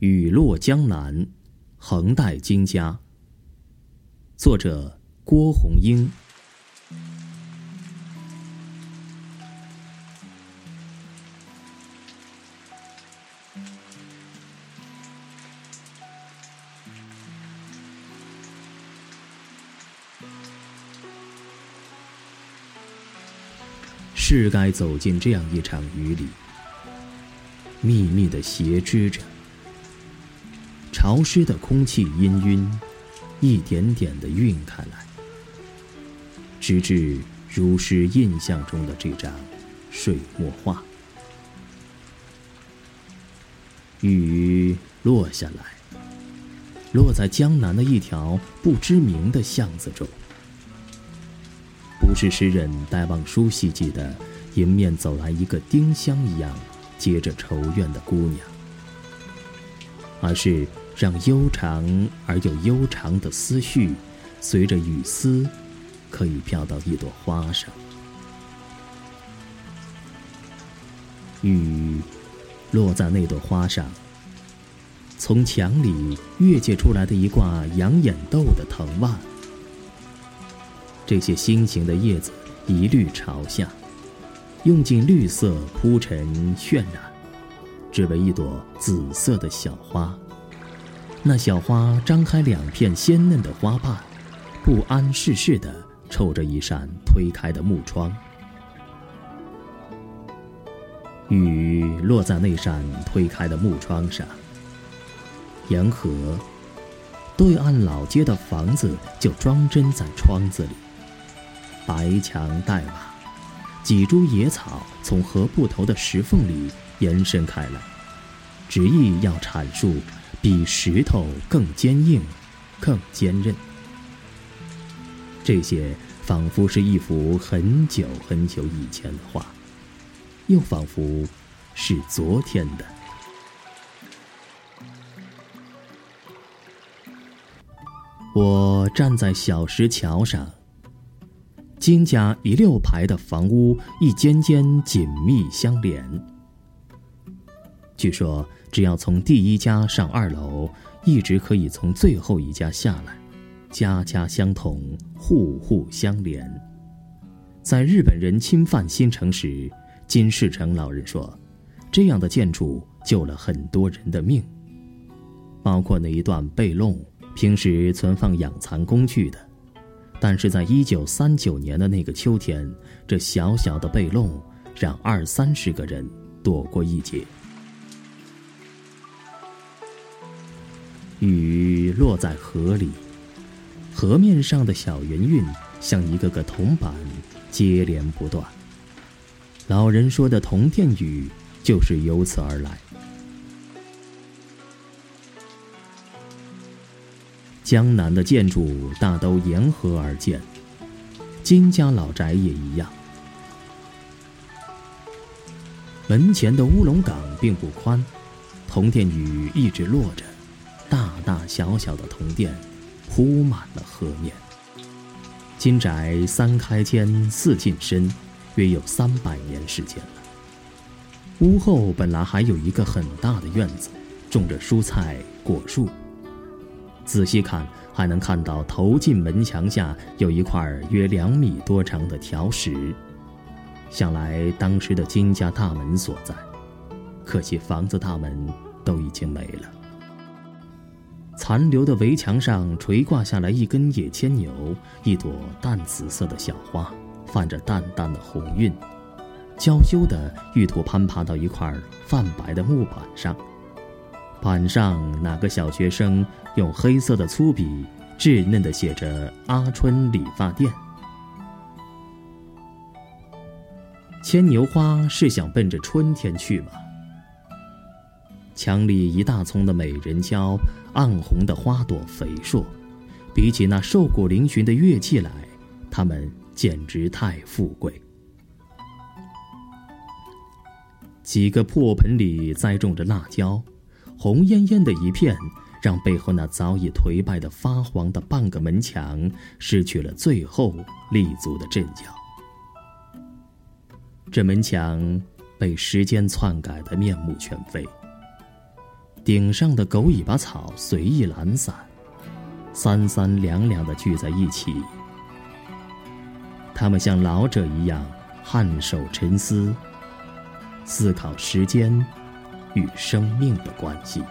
雨落江南，横带金家。作者：郭红英。是该走进这样一场雨里，密密的斜织着，潮湿的空气氤氲，一点点的晕开来，直至如诗印象中的这张水墨画。雨落下来，落在江南的一条不知名的巷子中。不是诗人戴望舒希冀的迎面走来一个丁香一样结着愁怨的姑娘，而是让悠长而又悠长的思绪，随着雨丝，可以飘到一朵花上。雨落在那朵花上，从墙里跃界出来的一挂养眼豆的藤蔓。这些心形的叶子一律朝下，用尽绿色铺陈渲染，只为一朵紫色的小花。那小花张开两片鲜嫩的花瓣，不谙世事的瞅着一扇推开的木窗。雨落在那扇推开的木窗上，沿河对岸老街的房子就装帧在窗子里。白墙黛瓦，几株野草从河埠头的石缝里延伸开来，执意要阐述比石头更坚硬、更坚韧。这些仿佛是一幅很久很久以前的画，又仿佛是昨天的。我站在小石桥上。金家一溜排的房屋，一间间紧密相连。据说，只要从第一家上二楼，一直可以从最后一家下来，家家相同，户户相连。在日本人侵犯新城时，金世成老人说，这样的建筑救了很多人的命，包括那一段背弄，平时存放养蚕工具的。但是在一九三九年的那个秋天，这小小的背弄让二三十个人躲过一劫。雨落在河里，河面上的小圆晕像一个个铜板，接连不断。老人说的铜电雨就是由此而来。江南的建筑大都沿河而建，金家老宅也一样。门前的乌龙岗并不宽，铜殿雨一直落着，大大小小的铜殿铺满了河面。金宅三开间四进深，约有三百年时间了。屋后本来还有一个很大的院子，种着蔬菜果树。仔细看，还能看到头进门墙下有一块约两米多长的条石，想来当时的金家大门所在。可惜房子大门都已经没了。残留的围墙上垂挂下来一根野牵牛，一朵淡紫色的小花，泛着淡淡的红晕，娇羞的玉兔攀爬到一块泛白的木板上。板上哪个小学生用黑色的粗笔稚嫩的写着“阿春理发店”？牵牛花是想奔着春天去吗？墙里一大丛的美人蕉，暗红的花朵肥硕，比起那瘦骨嶙峋的月季来，它们简直太富贵。几个破盆里栽种着辣椒。红艳艳的一片，让背后那早已颓败的发黄的半个门墙失去了最后立足的阵脚。这门墙被时间篡改的面目全非。顶上的狗尾巴草随意懒散，三三两两的聚在一起。他们像老者一样颔首沉思，思考时间与生命的关系。